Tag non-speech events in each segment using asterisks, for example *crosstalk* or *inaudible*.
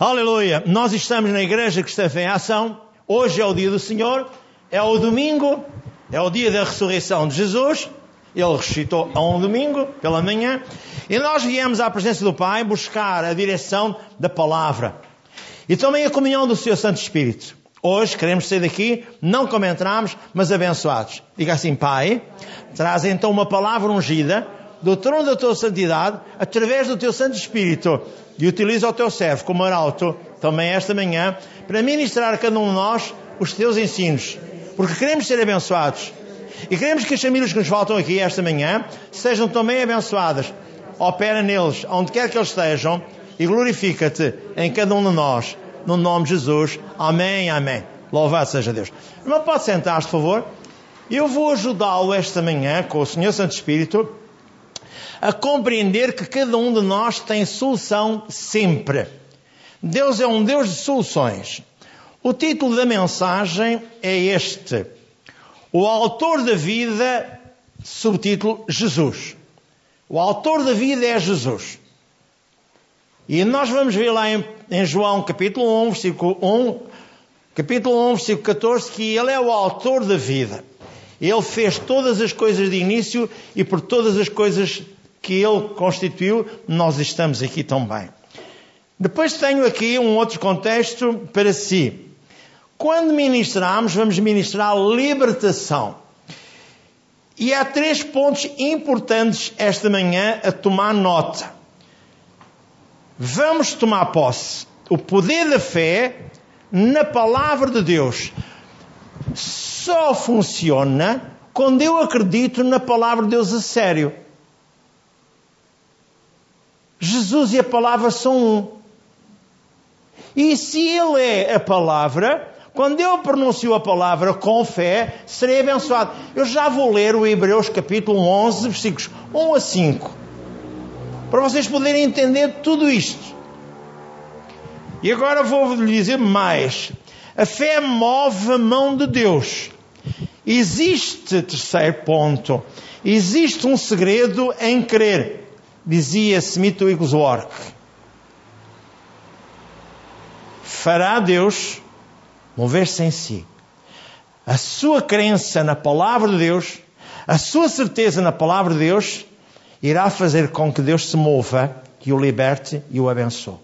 Aleluia! Nós estamos na Igreja Cristã em Ação. Hoje é o dia do Senhor, é o domingo, é o dia da ressurreição de Jesus. Ele ressuscitou a um domingo pela manhã. E nós viemos à presença do Pai buscar a direção da palavra. E também a comunhão do Seu Santo Espírito. Hoje queremos sair daqui, não como entramos, mas abençoados. Diga assim, Pai, traz então uma palavra ungida do trono da tua santidade, através do teu Santo Espírito, e utiliza o teu servo como arauto, também esta manhã, para ministrar a cada um de nós os teus ensinos. Porque queremos ser abençoados. E queremos que as famílias que nos faltam aqui esta manhã sejam também abençoadas. Opera neles, onde quer que eles estejam, e glorifica-te em cada um de nós. No nome de Jesus. Amém, amém. Louvado seja Deus. Irmão, pode sentar-se, por favor. Eu vou ajudá-lo esta manhã com o Senhor Santo Espírito a compreender que cada um de nós tem solução sempre. Deus é um Deus de soluções. O título da mensagem é este: O Autor da Vida, subtítulo Jesus. O Autor da Vida é Jesus. E nós vamos ver lá em, em João capítulo 1, versículo 1, capítulo 1, versículo 14, que Ele é o Autor da vida. Ele fez todas as coisas de início e por todas as coisas que Ele constituiu, nós estamos aqui também. Depois tenho aqui um outro contexto para si. Quando ministramos, vamos ministrar libertação. E há três pontos importantes esta manhã a tomar nota. Vamos tomar posse. O poder da fé na palavra de Deus só funciona quando eu acredito na palavra de Deus a sério. Jesus e a palavra são um. E se Ele é a palavra, quando eu pronuncio a palavra com fé, serei abençoado. Eu já vou ler o Hebreus capítulo 11, versículos 1 a 5, para vocês poderem entender tudo isto. E agora vou lhe dizer mais. A fé move a mão de Deus. Existe, terceiro ponto, existe um segredo em crer dizia Smith Wigglesworth, fará Deus mover-se em si. A sua crença na palavra de Deus, a sua certeza na palavra de Deus, irá fazer com que Deus se mova, que o liberte e o abençoe.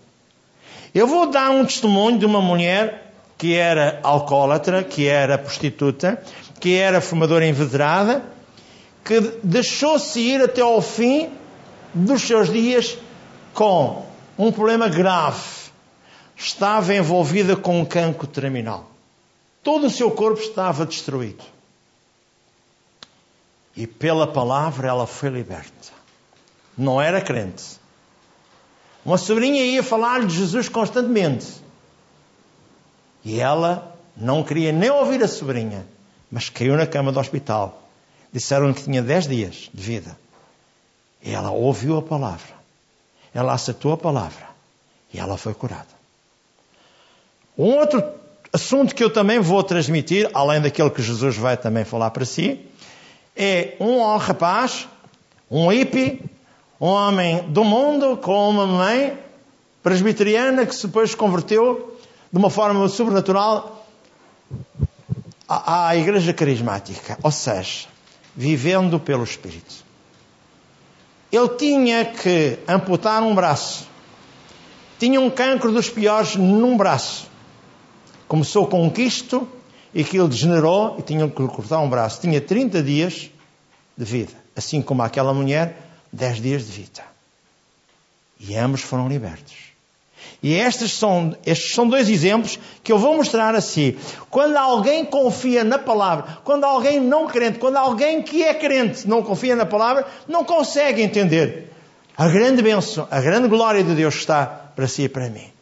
Eu vou dar um testemunho de uma mulher que era alcoólatra, que era prostituta, que era fumadora inveterada, que deixou-se ir até ao fim dos seus dias com um problema grave. Estava envolvida com um cancro terminal. Todo o seu corpo estava destruído. E pela palavra ela foi liberta. Não era crente. Uma sobrinha ia falar de Jesus constantemente. E ela não queria nem ouvir a sobrinha, mas caiu na cama do hospital. Disseram que tinha 10 dias de vida. Ela ouviu a palavra. Ela aceitou a palavra. E ela foi curada. Um outro assunto que eu também vou transmitir, além daquele que Jesus vai também falar para si, é um rapaz, um hippie, um homem do mundo com uma mãe presbiteriana que depois se converteu de uma forma sobrenatural à, à igreja carismática, ou seja, vivendo pelo Espírito. Ele tinha que amputar um braço. Tinha um cancro dos piores num braço. Começou com um quisto e aquilo degenerou e tinha que cortar um braço. Tinha 30 dias de vida. Assim como aquela mulher, 10 dias de vida. E ambos foram libertos. E estes são, estes são dois exemplos que eu vou mostrar a si. Quando alguém confia na palavra, quando alguém não crente, quando alguém que é crente não confia na palavra, não consegue entender a grande bênção, a grande glória de Deus está para si e para mim.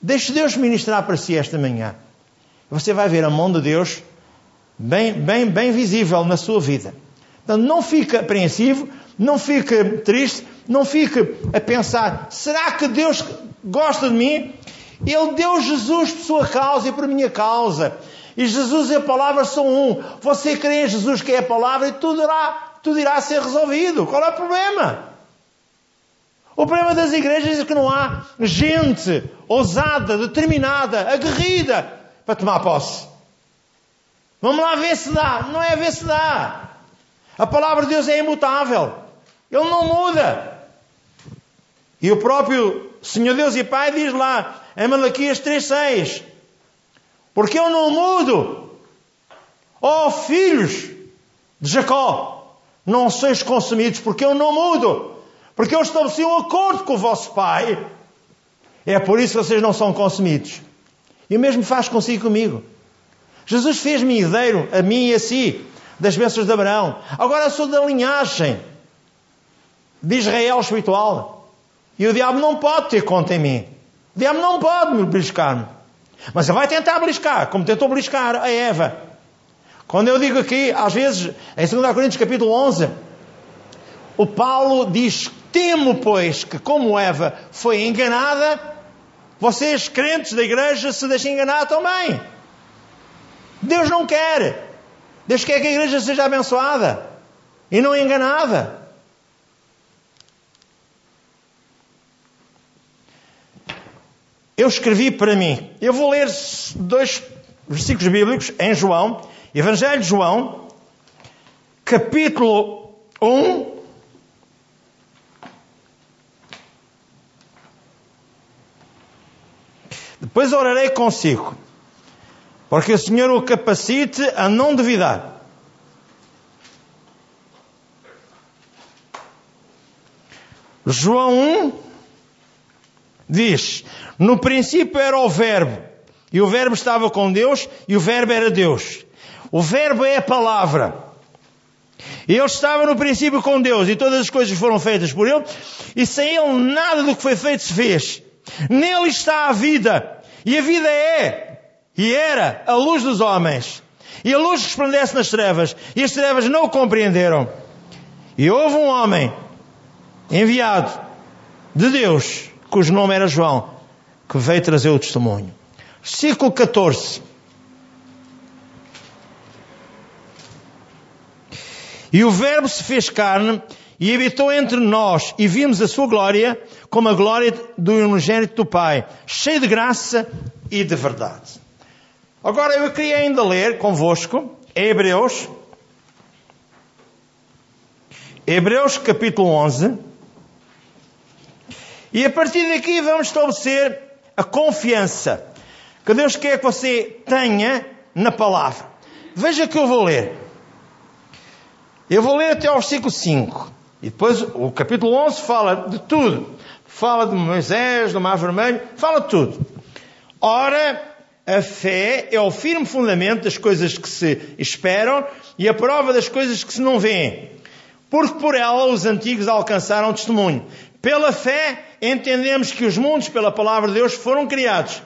Deixe Deus ministrar para si esta manhã. Você vai ver a mão de Deus bem, bem, bem visível na sua vida. Então não fique apreensivo, não fique triste, não fique a pensar: será que Deus gosta de mim? Ele deu Jesus por sua causa e por minha causa. E Jesus e a palavra são um. Você crê em Jesus que é a palavra e tudo irá, tudo irá ser resolvido. Qual é o problema? O problema das igrejas é que não há gente ousada, determinada, aguerrida para tomar posse. Vamos lá ver se dá. Não é ver se dá. A palavra de Deus é imutável. Ele não muda. E o próprio Senhor Deus e Pai diz lá em Malaquias 3,6: Porque eu não mudo, ó oh, filhos de Jacó, não sois consumidos, porque eu não mudo. Porque eu estabeleci um acordo com o vosso Pai. É por isso que vocês não são consumidos. E o mesmo faz consigo comigo. Jesus fez-me herdeiro, a mim e a si, das bênçãos de Abraão. Agora sou da linhagem de Israel espiritual. E o diabo não pode ter conta em mim. O diabo não pode me beliscar-me. Mas ele vai tentar beliscar, como tentou beliscar a Eva. Quando eu digo aqui, às vezes, em 2 Coríntios capítulo 11, o Paulo diz Temo, pois, que como Eva foi enganada, vocês, crentes da igreja, se deixem enganar também. Deus não quer. Deus quer que a igreja seja abençoada e não enganada. Eu escrevi para mim. Eu vou ler dois versículos bíblicos em João, Evangelho de João, capítulo 1, Depois orarei consigo, porque o Senhor o capacite a não duvidar. João 1 diz: No princípio era o Verbo, e o Verbo estava com Deus, e o Verbo era Deus. O Verbo é a palavra. Ele estava no princípio com Deus, e todas as coisas foram feitas por ele, e sem ele nada do que foi feito se fez. Nele está a vida, e a vida é, e era, a luz dos homens. E a luz resplandece nas trevas, e as trevas não o compreenderam. E houve um homem enviado de Deus, cujo nome era João, que veio trazer o testemunho. Versículo 14. E o Verbo se fez carne e habitou entre nós, e vimos a sua glória como a glória do unigênito do Pai, cheio de graça e de verdade. Agora eu queria ainda ler convosco Hebreus, Hebreus capítulo 11, e a partir daqui vamos estabelecer a confiança que Deus quer que você tenha na palavra. Veja que eu vou ler. Eu vou ler até ao versículo 5. E depois o capítulo 11 fala de tudo. Fala de Moisés, do Mar Vermelho, fala de tudo. Ora, a fé é o firme fundamento das coisas que se esperam e a prova das coisas que se não veem. Porque por ela os antigos alcançaram testemunho. Pela fé entendemos que os mundos, pela palavra de Deus, foram criados.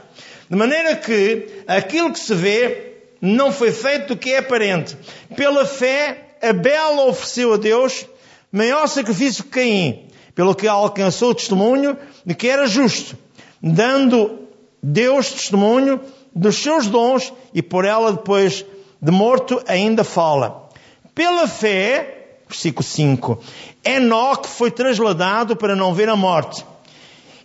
De maneira que aquilo que se vê não foi feito do que é aparente. Pela fé, Abel ofereceu a Deus maior sacrifício que Caim, pelo que alcançou o testemunho de que era justo, dando Deus testemunho dos seus dons e por ela depois de morto ainda fala. Pela fé, versículo 5, Enoque foi trasladado para não ver a morte.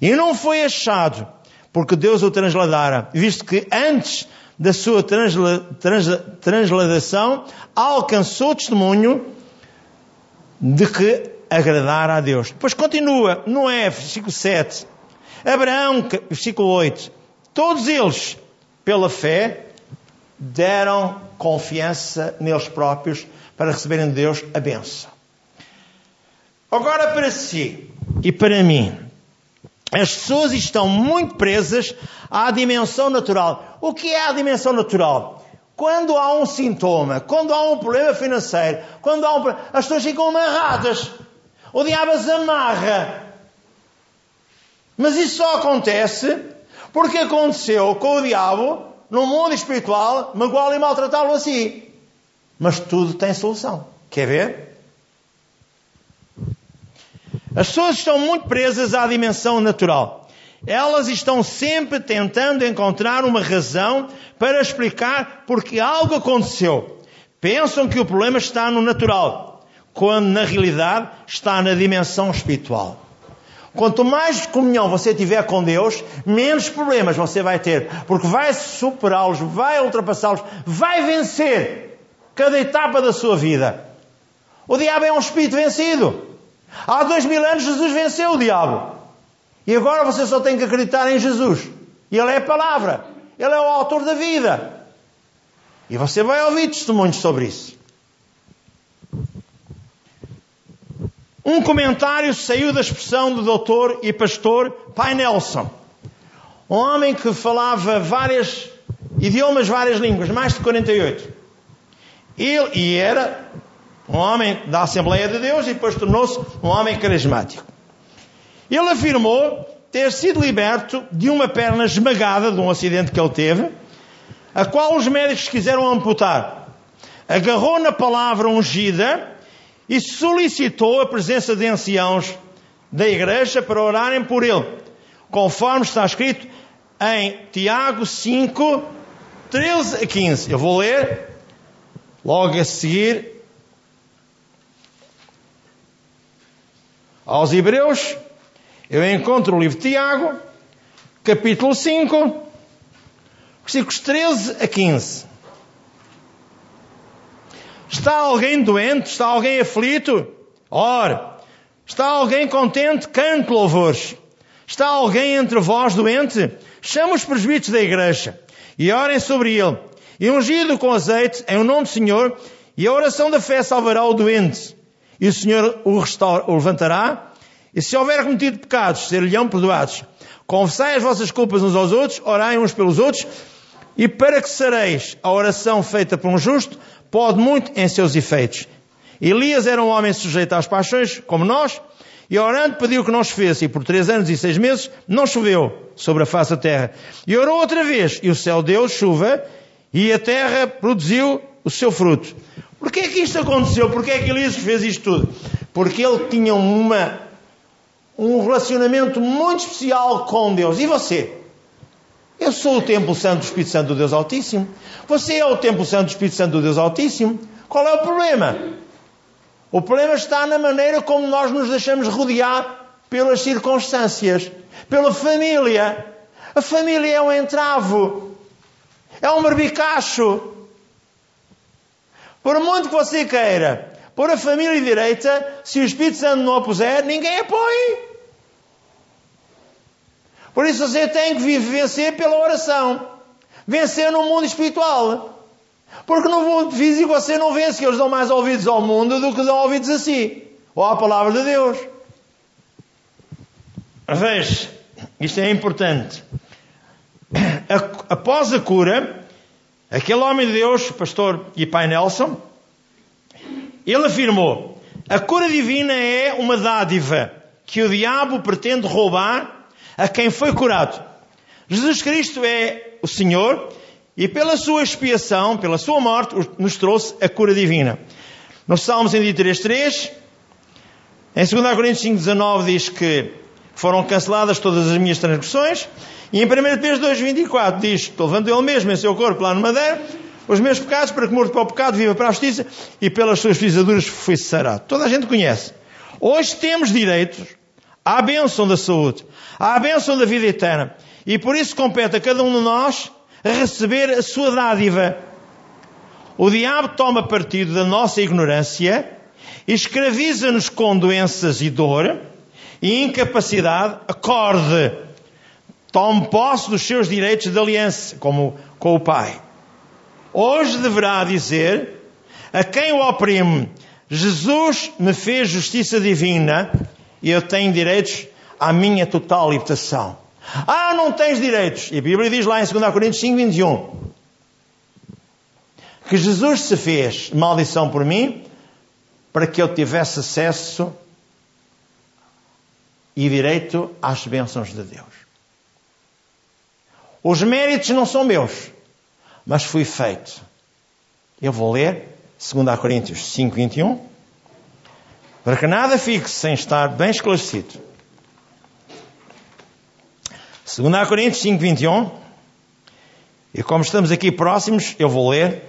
E não foi achado, porque Deus o trasladara, visto que antes da sua transla, transla, transladação alcançou testemunho de que agradar a Deus. Depois continua, Noé, versículo 7. Abraão, versículo 8. Todos eles, pela fé, deram confiança neles próprios para receberem de Deus a benção. Agora para si e para mim, as pessoas estão muito presas à dimensão natural. O que é a dimensão natural? Quando há um sintoma, quando há um problema financeiro, quando há um as pessoas ficam amarradas. O diabo as amarra. Mas isso só acontece porque aconteceu com o diabo no mundo espiritual, magoá-lo e maltratá-lo assim. Mas tudo tem solução. Quer ver? As pessoas estão muito presas à dimensão natural. Elas estão sempre tentando encontrar uma razão para explicar porque algo aconteceu. Pensam que o problema está no natural, quando na realidade está na dimensão espiritual. Quanto mais comunhão você tiver com Deus, menos problemas você vai ter. Porque vai superá-los, vai ultrapassá-los, vai vencer cada etapa da sua vida. O diabo é um espírito vencido. Há dois mil anos Jesus venceu o diabo. E agora você só tem que acreditar em Jesus. Ele é a palavra. Ele é o autor da vida. E você vai ouvir testemunhos sobre isso. Um comentário saiu da expressão do doutor e pastor Pai Nelson. Um homem que falava vários idiomas, várias línguas, mais de 48. Ele, e era um homem da Assembleia de Deus e depois tornou-se um homem carismático. Ele afirmou ter sido liberto de uma perna esmagada de um acidente que ele teve, a qual os médicos quiseram amputar. Agarrou na palavra ungida e solicitou a presença de anciãos da igreja para orarem por ele, conforme está escrito em Tiago 5, 13 a 15. Eu vou ler logo a seguir aos Hebreus, eu encontro o livro de Tiago, capítulo 5, versículos 13 a 15. Está alguém doente? Está alguém aflito? Ora, está alguém contente? Cante louvores. Está alguém entre vós doente? Chama os presbíteros da igreja e orem sobre ele. E ungido com azeite em o nome do Senhor, e a oração da fé salvará o doente e o Senhor o, restaura, o levantará. E se houver cometido pecados, ser-lhe-ão perdoados. Confessai as vossas culpas uns aos outros, orai uns pelos outros, e para que sereis a oração feita por um justo, pode muito em seus efeitos. Elias era um homem sujeito às paixões, como nós, e orando pediu que não chovesse, e por três anos e seis meses não choveu sobre a face da terra. E orou outra vez, e o céu deu chuva, e a terra produziu o seu fruto. Porquê é que isto aconteceu? Porquê é que Elias fez isto tudo? Porque ele tinha uma, um relacionamento muito especial com Deus. E você? Eu sou o templo santo do Espírito Santo do Deus Altíssimo. Você é o templo santo do Espírito Santo do Deus Altíssimo. Qual é o problema? O problema está na maneira como nós nos deixamos rodear pelas circunstâncias, pela família. A família é um entravo, é um barbicacho. Por muito que você queira pôr a família direita, se o Espírito Santo não a puser, ninguém apoia. Por isso você tem que vencer pela oração. Vencer no mundo espiritual. Porque no mundo físico você não vence, que eles dão mais ouvidos ao mundo do que dão ouvidos a si. Ou à palavra de Deus. Veja, isto é importante. *coughs* Após a cura, Aquele homem de Deus, pastor e pai Nelson, ele afirmou: a cura divina é uma dádiva que o diabo pretende roubar a quem foi curado. Jesus Cristo é o Senhor e pela sua expiação, pela sua morte, nos trouxe a cura divina. No Salmos 103.3, em 2 Coríntios 5.19 diz que foram canceladas todas as minhas transgressões e em 1 Pedro 2,24 diz: Levando ele mesmo em seu corpo lá no madeira, os meus pecados, para que morto para o pecado, viva para a justiça, e pelas suas pisaduras foi sarado. Toda a gente conhece. Hoje temos direitos à bênção da saúde, à bênção da vida eterna. E por isso compete a cada um de nós receber a sua dádiva. O diabo toma partido da nossa ignorância, escraviza-nos com doenças e dor, e incapacidade, acorde tome posse dos seus direitos de aliança como com o Pai. Hoje deverá dizer a quem o oprime: Jesus me fez justiça divina e eu tenho direitos à minha total libertação. Ah, não tens direitos. E a Bíblia diz lá em 2 Coríntios 5, 21 que Jesus se fez maldição por mim para que eu tivesse acesso e direito às bênçãos de Deus. Os méritos não são meus, mas fui feito. Eu vou ler 2 Coríntios 5, 21, para que nada fique sem estar bem esclarecido. 2 Coríntios 5, 21, e como estamos aqui próximos, eu vou ler.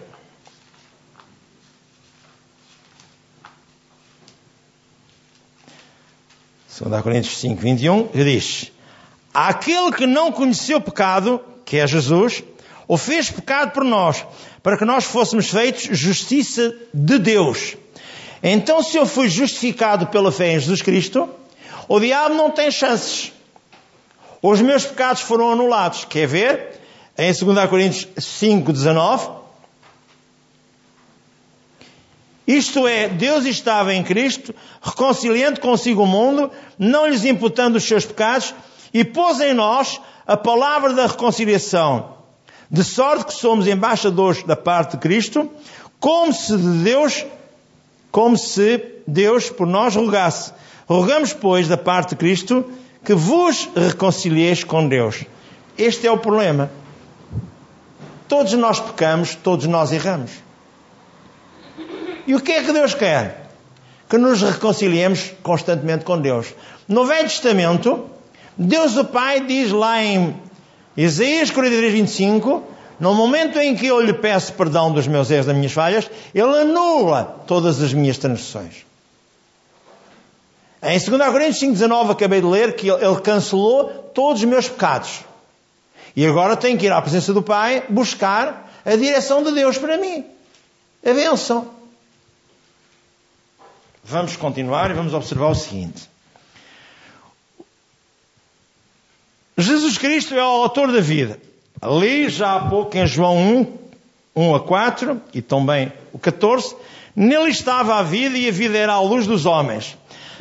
2 Coríntios 5, 21, que diz: Aquele que não conheceu pecado, que é Jesus, o fez pecado por nós, para que nós fôssemos feitos justiça de Deus. Então, se eu fui justificado pela fé em Jesus Cristo, o diabo não tem chances. Os meus pecados foram anulados. Quer ver? Em 2 Coríntios 5, 19. Isto é, Deus estava em Cristo, reconciliando consigo o mundo, não lhes imputando os seus pecados, e pôs em nós a palavra da reconciliação. De sorte que somos embaixadores da parte de Cristo, como se de Deus, como se Deus por nós rogasse. Rogamos, pois, da parte de Cristo, que vos reconcilieis com Deus. Este é o problema. Todos nós pecamos, todos nós erramos. E o que é que Deus quer? Que nos reconciliemos constantemente com Deus. No Velho Testamento, Deus o Pai diz lá em Isaías 43, 25, no momento em que eu lhe peço perdão dos meus erros, das minhas falhas, ele anula todas as minhas transgressões. Em 2 Coríntios 5,19 acabei de ler que ele cancelou todos os meus pecados. E agora tenho que ir à presença do Pai buscar a direção de Deus para mim. A bênção. Vamos continuar e vamos observar o seguinte. Jesus Cristo é o autor da vida. Ali, já há pouco, em João 1, 1 a 4, e também o 14, nele estava a vida e a vida era a luz dos homens.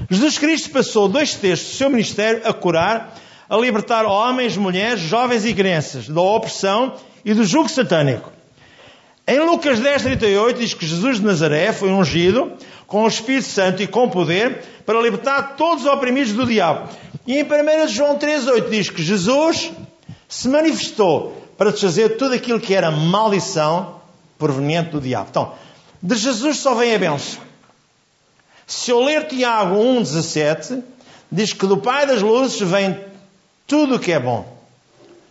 Jesus Cristo passou dois terços do seu ministério a curar, a libertar homens, mulheres, jovens e crianças da opressão e do jugo satânico. Em Lucas 10, 38 diz que Jesus de Nazaré foi ungido com o Espírito Santo e com poder para libertar todos os oprimidos do diabo. E em 1 João 3, 8 diz que Jesus se manifestou para desfazer tudo aquilo que era maldição proveniente do diabo. Então, de Jesus só vem a benção. Se eu ler Tiago 1,17, diz que do Pai das Luzes vem tudo o que é bom.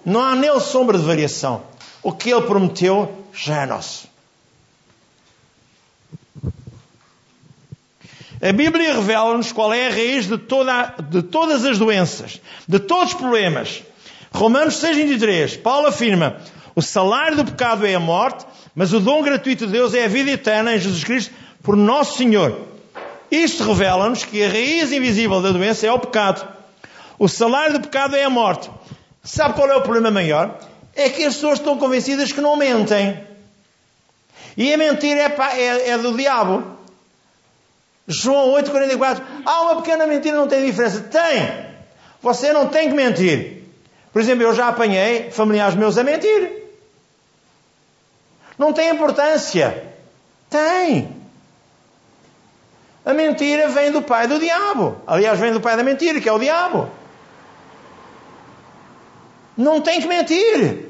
Não há nele sombra de variação. O que ele prometeu já é nosso. A Bíblia revela-nos qual é a raiz de, toda, de todas as doenças, de todos os problemas. Romanos 6,23, Paulo afirma: o salário do pecado é a morte, mas o dom gratuito de Deus é a vida eterna em Jesus Cristo por nosso Senhor. Isto revela-nos que a raiz invisível da doença é o pecado. O salário do pecado é a morte. Sabe qual é o problema maior? É que as pessoas estão convencidas que não mentem. E a mentira é, é, é do diabo. João 8,44. Há uma pequena mentira, não tem diferença. Tem! Você não tem que mentir. Por exemplo, eu já apanhei familiares meus a mentir. Não tem importância. Tem. A mentira vem do pai do diabo. Aliás, vem do pai da mentira, que é o diabo. Não tem que mentir.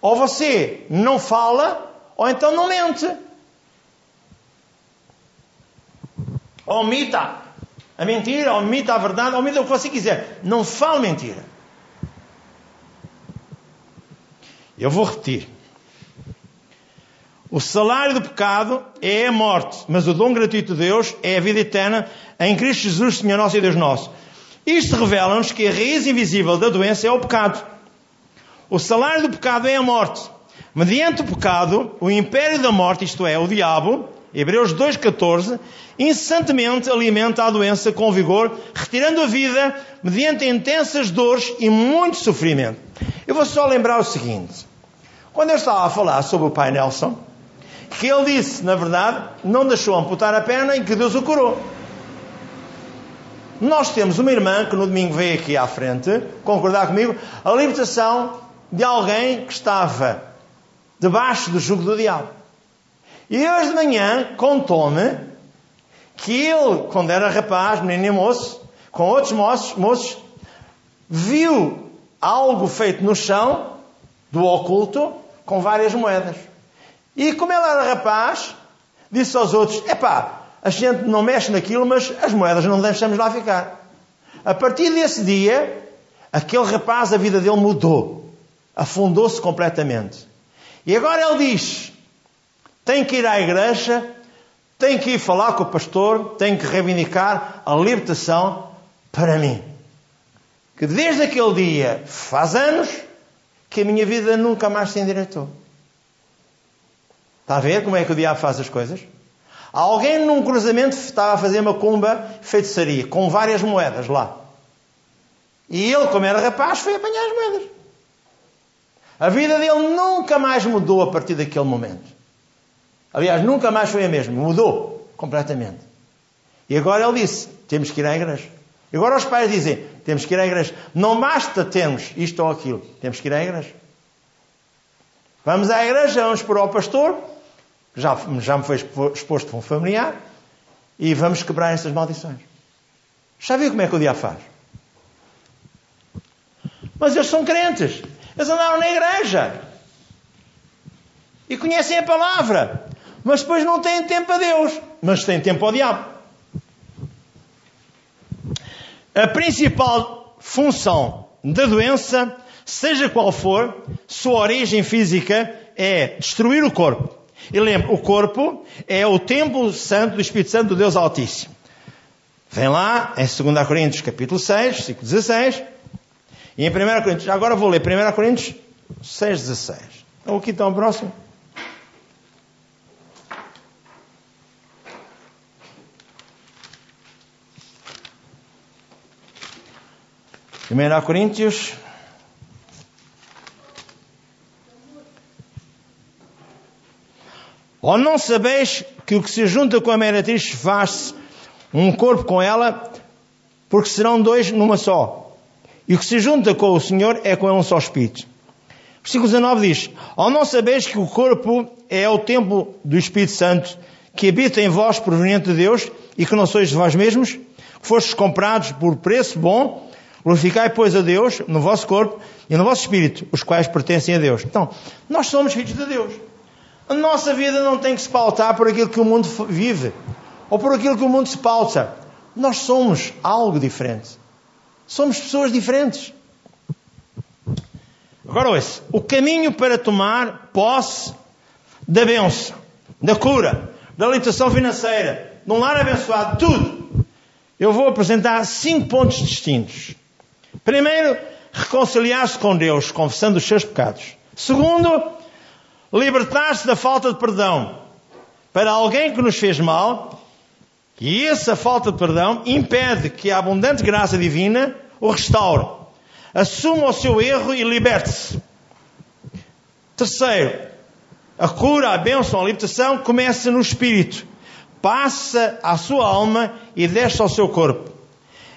Ou você não fala, ou então não mente. Omita a mentira, omita a verdade, omita o que você quiser. Não fale mentira. Eu vou repetir. O salário do pecado é a morte, mas o dom gratuito de Deus é a vida eterna em Cristo Jesus, Senhor nosso e Deus nosso. Isto revela-nos que a raiz invisível da doença é o pecado. O salário do pecado é a morte. Mediante o pecado, o império da morte, isto é, o diabo, Hebreus 2,14, incessantemente alimenta a doença com vigor, retirando a vida mediante intensas dores e muito sofrimento. Eu vou só lembrar o seguinte: quando eu estava a falar sobre o pai Nelson, que ele disse, na verdade, não deixou amputar a perna e que Deus o curou. Nós temos uma irmã que no domingo veio aqui à frente concordar comigo a libertação de alguém que estava debaixo do jugo do diabo. E hoje de manhã contou-me que ele, quando era rapaz, menino e moço, com outros moços, moços, viu algo feito no chão do oculto com várias moedas. E como ele era rapaz, disse aos outros: Epá, a gente não mexe naquilo, mas as moedas não deixamos lá ficar. A partir desse dia, aquele rapaz, a vida dele mudou. Afundou-se completamente. E agora ele diz: tem que ir à igreja tem que ir falar com o pastor, tem que reivindicar a libertação para mim. Que desde aquele dia, faz anos, que a minha vida nunca mais se endireitou. Está a ver como é que o diabo faz as coisas? Alguém num cruzamento estava a fazer uma cumba feitiçaria, com várias moedas lá. E ele, como era rapaz, foi apanhar as moedas. A vida dele nunca mais mudou a partir daquele momento. Aliás, nunca mais foi a mesma. Mudou completamente. E agora ele disse: temos que ir à igreja. E agora os pais dizem: temos que ir à igreja. Não basta termos isto ou aquilo. Temos que ir à igreja. Vamos à igreja, vamos para o pastor, já, já me foi exposto por um familiar, e vamos quebrar essas maldições. Já viu como é que o diabo faz? Mas eles são crentes. Eles andaram na igreja. E conhecem a palavra. Mas depois não têm tempo a Deus. Mas têm tempo ao diabo. A principal função da doença, seja qual for, sua origem física é destruir o corpo. E lembre, o corpo é o templo santo do Espírito Santo do Deus Altíssimo. Vem lá em 2 Coríntios capítulo 6, versículo 16. E em 1 Coríntios, agora vou ler 1 Coríntios 6, 16. Então aqui está o próximo. Primeira Coríntios Ou não sabeis que o que se junta com a meretriz faz um corpo com ela, porque serão dois numa só. E o que se junta com o Senhor é com um só Espírito. Versículo 19 diz: Ou não sabeis que o corpo é o templo do Espírito Santo, que habita em vós proveniente de Deus, e que não sois de vós mesmos, que fostes comprados por preço bom, glorificai, pois, a Deus no vosso corpo e no vosso espírito, os quais pertencem a Deus. Então, nós somos filhos de Deus. A nossa vida não tem que se pautar por aquilo que o mundo vive, ou por aquilo que o mundo se pauta. Nós somos algo diferente. Somos pessoas diferentes. Agora ouça, o caminho para tomar posse da bênção, da cura, da libertação financeira, de um lar abençoado, tudo. Eu vou apresentar cinco pontos distintos. Primeiro, reconciliar-se com Deus, confessando os seus pecados. Segundo, libertar-se da falta de perdão para alguém que nos fez mal e essa falta de perdão impede que a abundante graça divina o restaure. Assuma o seu erro e liberte-se. Terceiro, a cura, a bênção, a libertação começa no espírito. Passa à sua alma e desce ao seu corpo.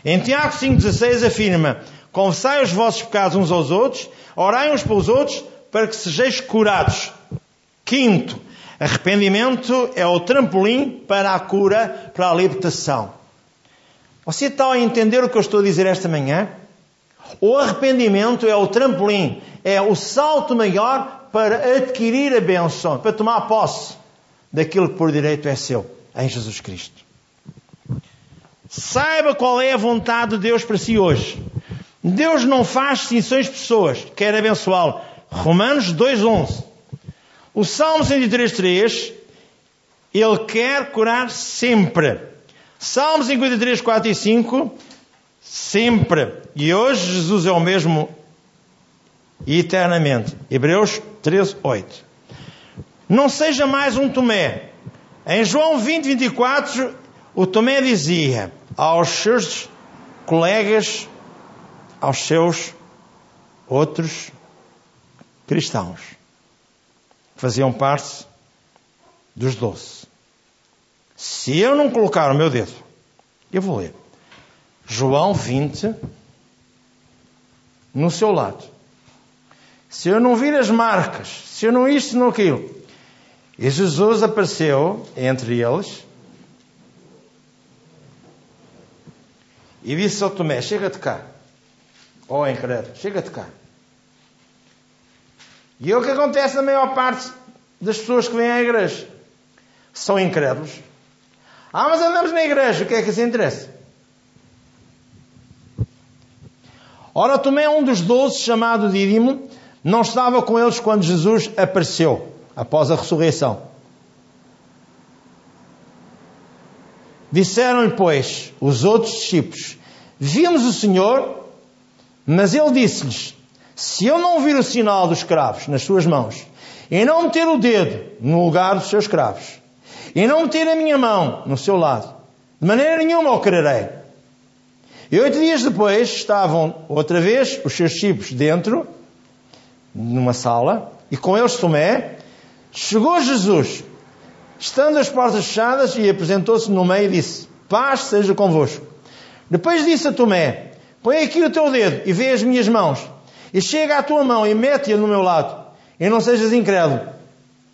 Em Tiago 5,16 afirma: Confessai os vossos pecados uns aos outros, orai uns pelos outros, para que sejais curados. Quinto, Arrependimento é o trampolim para a cura, para a libertação. Você está a entender o que eu estou a dizer esta manhã? O arrependimento é o trampolim, é o salto maior para adquirir a benção, para tomar posse daquilo que por direito é seu, em Jesus Cristo. Saiba qual é a vontade de Deus para si hoje. Deus não faz distinções de pessoas, quer abençoá-lo. Romanos 2.11 o Salmo 103.3, ele quer curar sempre. Salmo 53, 4 e 5, sempre. E hoje Jesus é o mesmo e eternamente. Hebreus 13, 8. Não seja mais um Tomé. Em João 20, 24, o Tomé dizia aos seus colegas, aos seus outros cristãos: faziam parte dos doze. Se eu não colocar o meu dedo, eu vou ler. João 20, no seu lado. Se eu não vir as marcas, se eu não isto, não aquilo. E Jesus apareceu entre eles e disse ao Tomé: Chega-te cá. Ó oh, incrédulo, chega-te cá. E é o que acontece na maior parte das pessoas que vêm à igreja. São incrédulos. Ah, mas andamos na igreja, o que é que se interessa? Ora, Tomé, um dos doze, chamado Dídimo, não estava com eles quando Jesus apareceu, após a ressurreição. Disseram-lhe, pois, os outros discípulos: Vimos o Senhor, mas ele disse-lhes: Se eu não vir o sinal dos cravos nas suas mãos, e não meter o dedo no lugar dos seus cravos, e não meter a minha mão no seu lado, de maneira nenhuma o quererei. E oito dias depois estavam outra vez os seus discípulos dentro, numa sala, e com eles Tomé. Chegou Jesus, estando as portas fechadas, e apresentou-se no meio e disse: Paz seja convosco. Depois disse a Tomé: Põe aqui o teu dedo e vê as minhas mãos, e chega à tua mão e mete-a no meu lado, e não sejas incrédulo,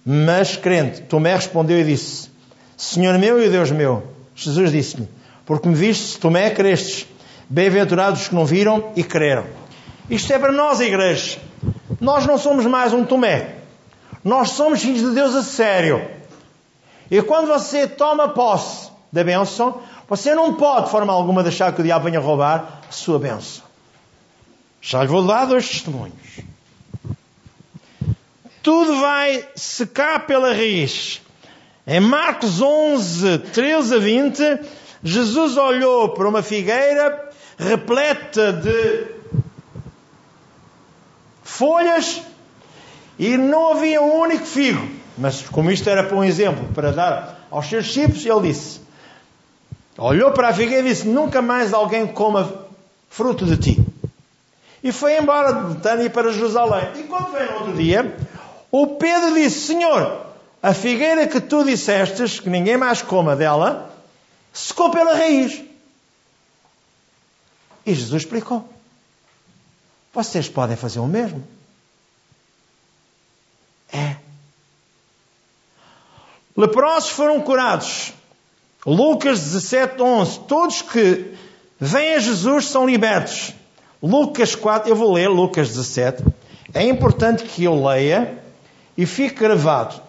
mas crente. Tomé respondeu e disse: Senhor meu e Deus meu. Jesus disse-lhe: Porque me viste, Tomé, crestes. Bem-aventurados os que não viram e creram. Isto é para nós, igreja. Nós não somos mais um Tomé. Nós somos filhos de Deus a sério. E quando você toma posse da bênção, você não pode, de forma alguma, deixar que o diabo venha roubar a sua bênção. Já lhe vou dar dois testemunhos. Tudo vai secar pela raiz. Em Marcos 11, 13 a 20, Jesus olhou para uma figueira repleta de folhas e não havia um único figo. Mas como isto era para um exemplo, para dar aos seus discípulos, ele disse, olhou para a figueira e disse, nunca mais alguém coma fruto de ti. E foi embora de Betânia para Jerusalém. E quando veio no outro dia, o Pedro disse, Senhor, a figueira que tu dissestes, que ninguém mais coma dela, secou pela raiz. E Jesus explicou. Vocês podem fazer o mesmo. É. Leprosos foram curados. Lucas 17, 11. Todos que vêm a Jesus são libertos. Lucas 4, eu vou ler Lucas 17. É importante que eu leia e fique gravado.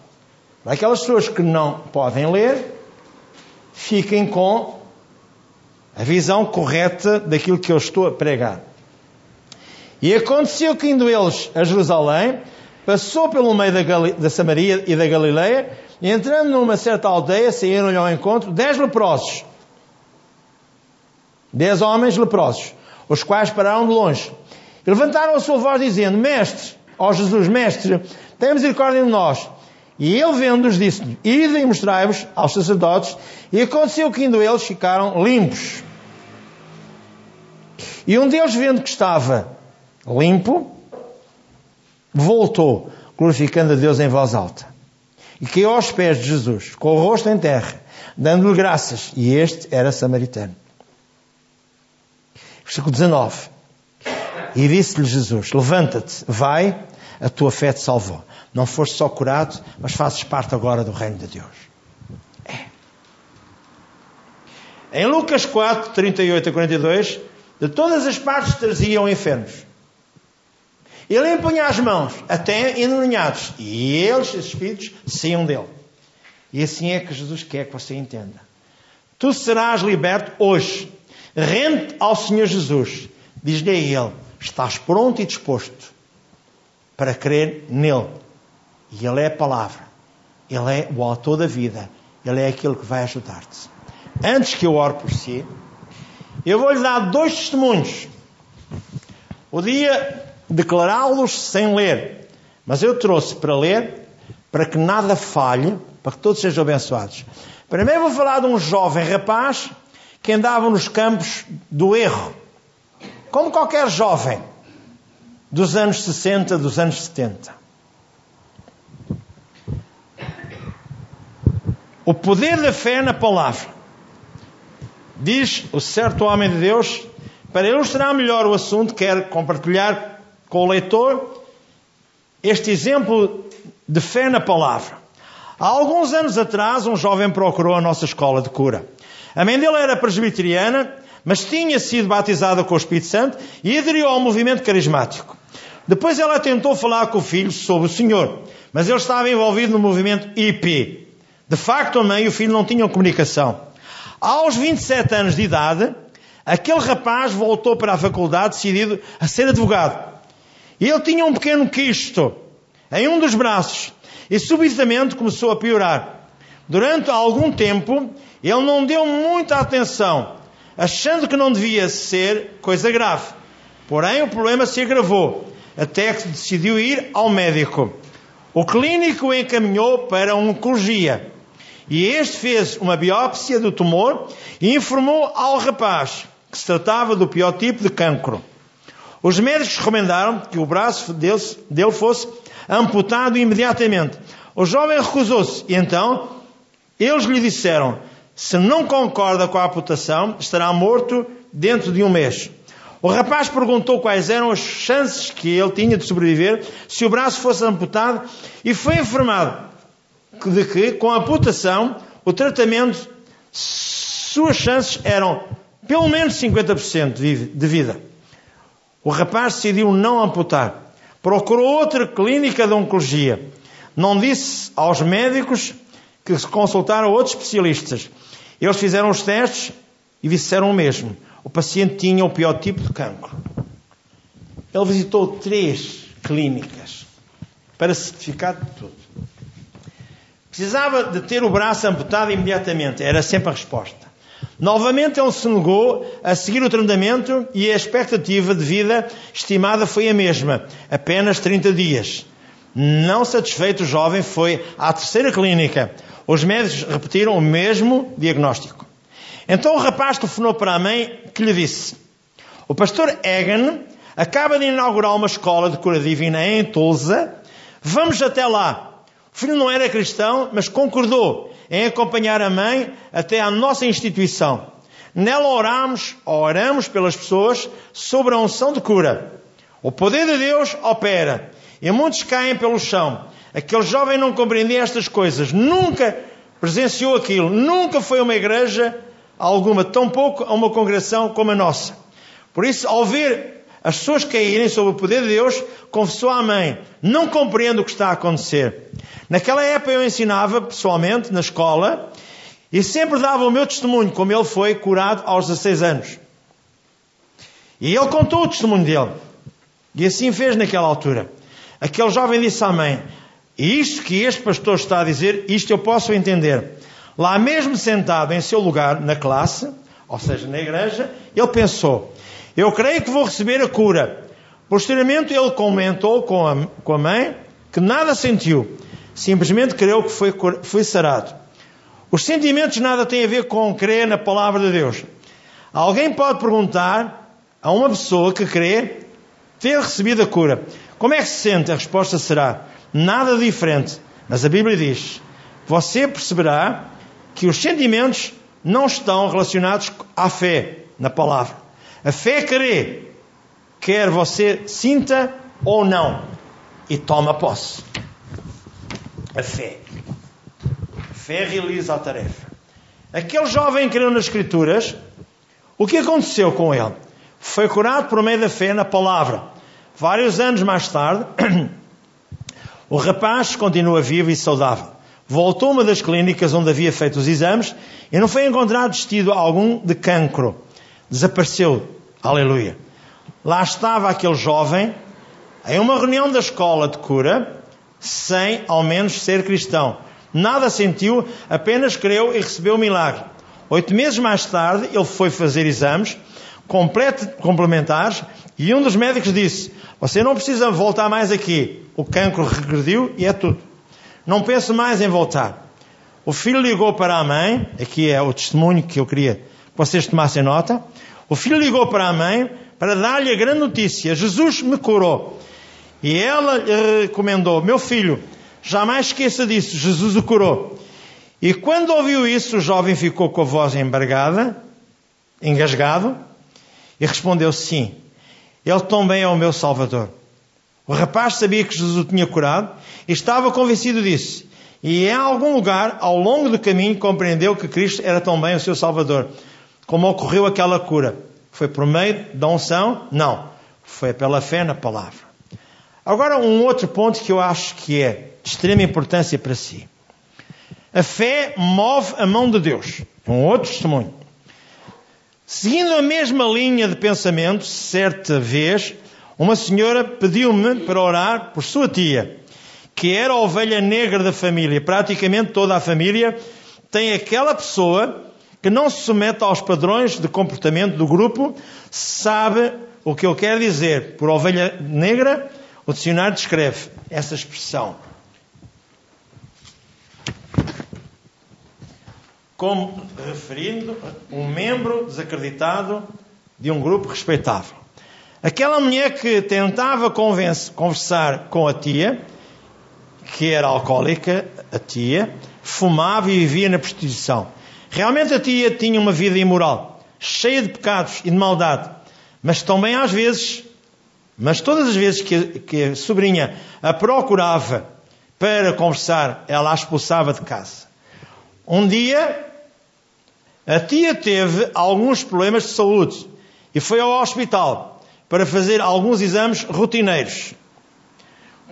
Aquelas pessoas que não podem ler, fiquem com a visão correta daquilo que eu estou a pregar. E aconteceu que indo eles a Jerusalém, passou pelo meio da, Gal da Samaria e da Galileia, e entrando numa certa aldeia, saíram-lhe ao encontro dez leprosos. Dez homens leprosos, os quais pararam de longe. E levantaram a sua voz dizendo, Mestre, ó Jesus, Mestre, tem misericórdia de nós. E ele vendo-os disse-lhe, Ide e mostrai-vos aos sacerdotes. E aconteceu que indo eles ficaram limpos. E um deles vendo que estava limpo, voltou, glorificando a Deus em voz alta. E caiu aos pés de Jesus, com o rosto em terra, dando-lhe graças. E este era samaritano. Versículo 19. E disse-lhe Jesus: Levanta-te, vai, a tua fé te salvou. Não foste só curado, mas fazes parte agora do reino de Deus. É. Em Lucas 4, 38 a 42, de todas as partes traziam enfermos. Ele impunha as mãos, até enunhados, e eles, esses espíritos, saíam dele. E assim é que Jesus quer que você entenda. Tu serás liberto hoje. Rende ao Senhor Jesus. Diz-lhe a Ele: estás pronto e disposto para crer nele. E Ele é a palavra. Ele é o autor da vida. Ele é aquele que vai ajudar-te. Antes que eu ore por si, eu vou-lhe dar dois testemunhos. O dia declará-los sem ler. Mas eu trouxe para ler, para que nada falhe, para que todos sejam abençoados. Primeiro vou falar de um jovem rapaz que andava nos campos do erro. Como qualquer jovem dos anos 60, dos anos 70. O poder da fé na palavra. Diz o certo homem de Deus, para ilustrar melhor o assunto, quer compartilhar com o leitor este exemplo de fé na palavra. Há alguns anos atrás, um jovem procurou a nossa escola de cura. A mãe dele era presbiteriana, mas tinha sido batizada com o Espírito Santo e aderiu ao movimento carismático. Depois ela tentou falar com o filho sobre o Senhor, mas ele estava envolvido no movimento IP. De facto, a mãe e o filho não tinham comunicação. Aos 27 anos de idade, aquele rapaz voltou para a faculdade decidido a ser advogado. E ele tinha um pequeno quisto em um dos braços e subitamente começou a piorar. Durante algum tempo, Ele não deu muita atenção, achando que não devia ser coisa grave. Porém, o problema se agravou, até que decidiu ir ao médico. O clínico o encaminhou para uma oncologia. E este fez uma biópsia do tumor e informou ao rapaz que se tratava do pior tipo de cancro. Os médicos recomendaram que o braço dele fosse amputado imediatamente. O jovem recusou-se e então eles lhe disseram: se não concorda com a amputação, estará morto dentro de um mês. O rapaz perguntou quais eram as chances que ele tinha de sobreviver se o braço fosse amputado e foi informado de que, com a amputação, o tratamento, suas chances eram pelo menos 50% de vida. O rapaz decidiu não amputar. Procurou outra clínica de oncologia. Não disse aos médicos que se consultaram outros especialistas. Eles fizeram os testes e disseram o mesmo. O paciente tinha o pior tipo de cancro. Ele visitou três clínicas para certificar de tudo. Precisava de ter o braço amputado imediatamente. Era sempre a resposta. Novamente ele se negou a seguir o tratamento e a expectativa de vida estimada foi a mesma, apenas 30 dias. Não satisfeito, o jovem foi à terceira clínica. Os médicos repetiram o mesmo diagnóstico. Então o rapaz telefonou para a mãe que lhe disse: O pastor Egan acaba de inaugurar uma escola de cura divina em Tulsa. Vamos até lá. O filho não era cristão, mas concordou em acompanhar a mãe até à nossa instituição. Nela oramos, oramos pelas pessoas sobre a unção de cura. O poder de Deus opera e muitos caem pelo chão. Aquele jovem não compreendia estas coisas, nunca presenciou aquilo, nunca foi a uma igreja alguma, tão pouco a uma congregação como a nossa. Por isso, ao ver as pessoas caírem sob o poder de Deus, confessou à mãe: Não compreendo o que está a acontecer. Naquela época eu ensinava pessoalmente na escola e sempre dava o meu testemunho, como ele foi curado aos 16 anos. E ele contou o testemunho dele. E assim fez naquela altura. Aquele jovem disse à mãe: isto que este pastor está a dizer, isto eu posso entender. Lá mesmo sentado em seu lugar na classe, ou seja, na igreja, ele pensou: eu creio que vou receber a cura. Posteriormente, ele comentou com a, com a mãe que nada sentiu, simplesmente creu que foi, foi sarado. Os sentimentos nada têm a ver com crer na palavra de Deus. Alguém pode perguntar a uma pessoa que crê ter recebido a cura: como é que se sente? A resposta será: nada diferente. Mas a Bíblia diz: você perceberá que os sentimentos não estão relacionados à fé na palavra. A fé crê, quer você sinta ou não, e toma posse. A fé. A fé realiza a tarefa. Aquele jovem creu nas Escrituras, o que aconteceu com ele? Foi curado por meio da fé na palavra. Vários anos mais tarde, *clears throat* o rapaz continua vivo e saudável. Voltou a uma das clínicas onde havia feito os exames e não foi encontrado vestido algum de cancro. Desapareceu Aleluia. Lá estava aquele jovem em uma reunião da escola de cura, sem ao menos ser cristão. Nada sentiu, apenas creu e recebeu o milagre. Oito meses mais tarde, ele foi fazer exames complementares e um dos médicos disse: Você não precisa voltar mais aqui. O cancro regrediu e é tudo. Não pense mais em voltar. O filho ligou para a mãe, aqui é o testemunho que eu queria que vocês tomassem nota. O filho ligou para a mãe para dar-lhe a grande notícia: Jesus me curou. E ela lhe recomendou: Meu filho, jamais esqueça disso, Jesus o curou. E quando ouviu isso, o jovem ficou com a voz embargada, engasgado, e respondeu: Sim, ele também é o meu Salvador. O rapaz sabia que Jesus o tinha curado e estava convencido disso. E em algum lugar, ao longo do caminho, compreendeu que Cristo era também o seu Salvador como ocorreu aquela cura. Foi por meio da unção? Não. Foi pela fé na palavra. Agora, um outro ponto que eu acho que é de extrema importância para si. A fé move a mão de Deus. Um outro testemunho. Seguindo a mesma linha de pensamento, certa vez, uma senhora pediu-me para orar por sua tia, que era a ovelha negra da família. Praticamente toda a família tem aquela pessoa que não se submete aos padrões de comportamento do grupo, sabe o que eu quero dizer. Por ovelha negra, o dicionário descreve essa expressão. Como referindo um membro desacreditado de um grupo respeitável. Aquela mulher que tentava conversar com a tia, que era alcoólica, a tia, fumava e vivia na prostituição. Realmente a tia tinha uma vida imoral, cheia de pecados e de maldade. Mas também às vezes, mas todas as vezes que, que a sobrinha a procurava para conversar, ela a expulsava de casa. Um dia, a tia teve alguns problemas de saúde e foi ao hospital para fazer alguns exames rotineiros.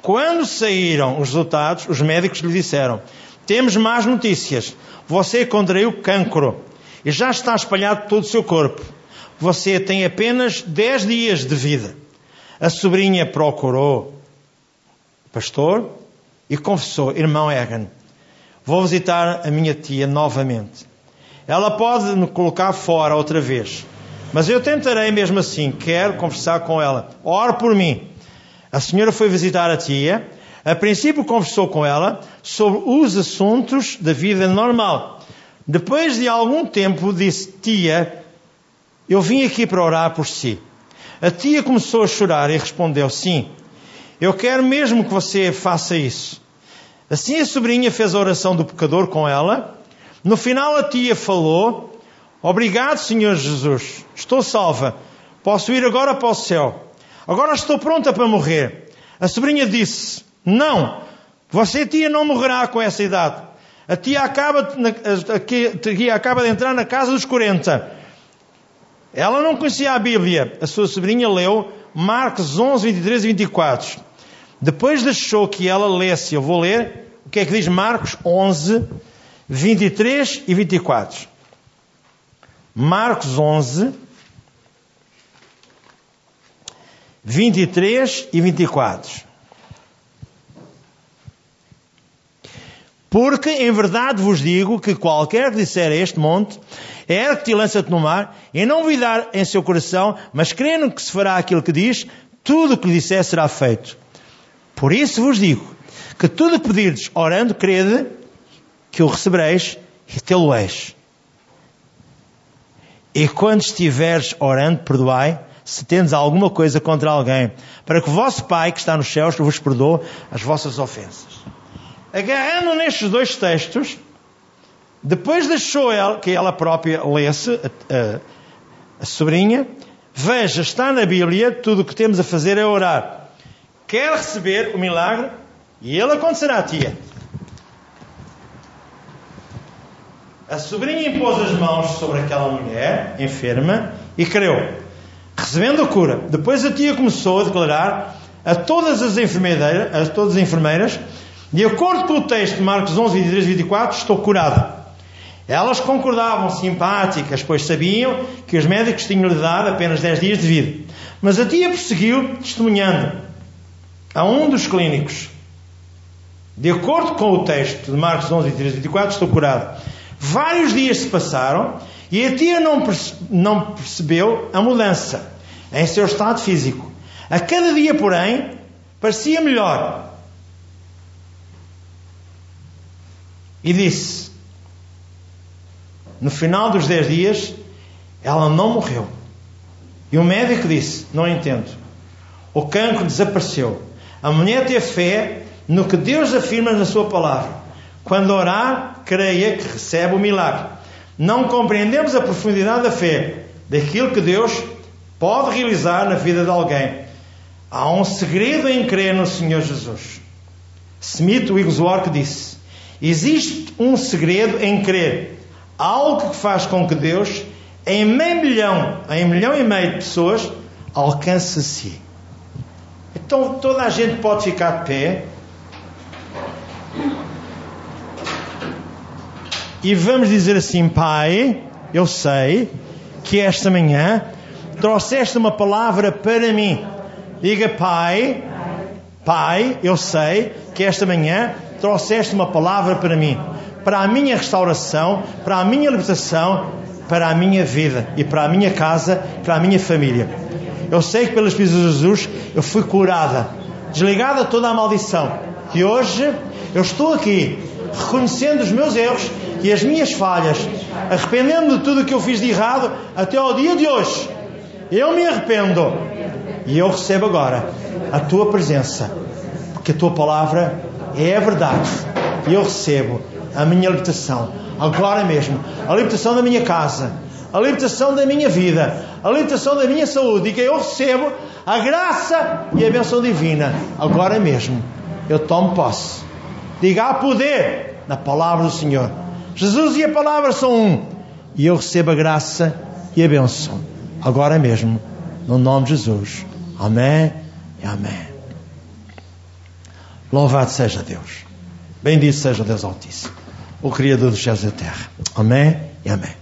Quando saíram os resultados, os médicos lhe disseram: Temos más notícias. Você contraiu cancro e já está espalhado todo o seu corpo. Você tem apenas 10 dias de vida. A sobrinha procurou o pastor e confessou: Irmão Egan, vou visitar a minha tia novamente. Ela pode me colocar fora outra vez, mas eu tentarei mesmo assim. Quero conversar com ela. Ore por mim. A senhora foi visitar a tia. A princípio conversou com ela sobre os assuntos da vida normal. Depois de algum tempo disse: Tia, eu vim aqui para orar por si. A tia começou a chorar e respondeu: Sim, eu quero mesmo que você faça isso. Assim a sobrinha fez a oração do pecador com ela. No final a tia falou: Obrigado, Senhor Jesus, estou salva. Posso ir agora para o céu. Agora estou pronta para morrer. A sobrinha disse: Não, você, tia, não morrerá com essa idade. A tia acaba, a tia acaba de entrar na casa dos 40. Ela não conhecia a Bíblia. A sua sobrinha leu Marcos 11, 23 e 24. Depois deixou que ela lesse. Eu vou ler o que é que diz Marcos 11, 23 e 24. Marcos 11, 23 e 24. Porque em verdade vos digo que qualquer que disser a este monte, ergue-te e lança-te no mar, e não duvidar em seu coração, mas crendo que se fará aquilo que diz, tudo o que lhe disser será feito. Por isso vos digo, que tudo que pedirdes orando, crede, que o recebereis e tê-lo-eis. E quando estiveres orando, perdoai, se tendes alguma coisa contra alguém, para que o vosso Pai que está nos céus vos perdoe as vossas ofensas. Agarrando nestes dois textos, depois deixou ela, que ela própria lesse, a, a, a sobrinha, veja, está na Bíblia, tudo o que temos a fazer é orar. Quer receber o milagre, e ele acontecerá tia. A sobrinha impôs as mãos sobre aquela mulher enferma e creu recebendo a cura. Depois a tia começou a declarar a todas as enfermeiras, a todas as enfermeiras, de acordo com o texto de Marcos 11, 23 e 24, estou curada. Elas concordavam simpáticas, pois sabiam que os médicos tinham-lhe dado apenas 10 dias de vida. Mas a tia prosseguiu testemunhando a um dos clínicos. De acordo com o texto de Marcos 11, 23 e 24, estou curada. Vários dias se passaram e a tia não percebeu a mudança em seu estado físico. A cada dia, porém, parecia melhor. E disse: No final dos dez dias, ela não morreu. E o médico disse: Não entendo. O cancro desapareceu. A mulher teve fé no que Deus afirma na Sua palavra. Quando orar, creia que recebe o milagre. Não compreendemos a profundidade da fé, daquilo que Deus pode realizar na vida de alguém. Há um segredo em crer no Senhor Jesus. Smith Wigglesworth disse: Existe um segredo em crer, algo que faz com que Deus, em meio milhão, em milhão e meio de pessoas, alcance-se. Então toda a gente pode ficar de pé. E vamos dizer assim, Pai, eu sei que esta manhã trouxeste uma palavra para mim. Diga, Pai, Pai, eu sei que esta manhã trouxeste uma palavra para mim. para a minha restauração, para a minha libertação, para a minha vida e para a minha casa, para a minha família. Eu sei que pelas Espírito de Jesus eu fui curada, desligada toda a maldição. E hoje eu estou aqui reconhecendo os meus erros e as minhas falhas, arrependendo de tudo o que eu fiz de errado até ao dia de hoje. Eu me arrependo e eu recebo agora a tua presença, porque a tua palavra é a verdade. E eu recebo a minha libertação, agora mesmo, a libertação da minha casa, a libertação da minha vida, a libertação da minha saúde, e que eu recebo a graça e a bênção divina, agora mesmo. Eu tomo posse. Diga há poder na palavra do Senhor. Jesus e a palavra são um. E eu recebo a graça e a bênção, agora mesmo, no nome de Jesus. Amém e amém. Louvado seja Deus. Bendito seja Deus Altíssimo, o Criador dos céus e da terra. Amém e amém.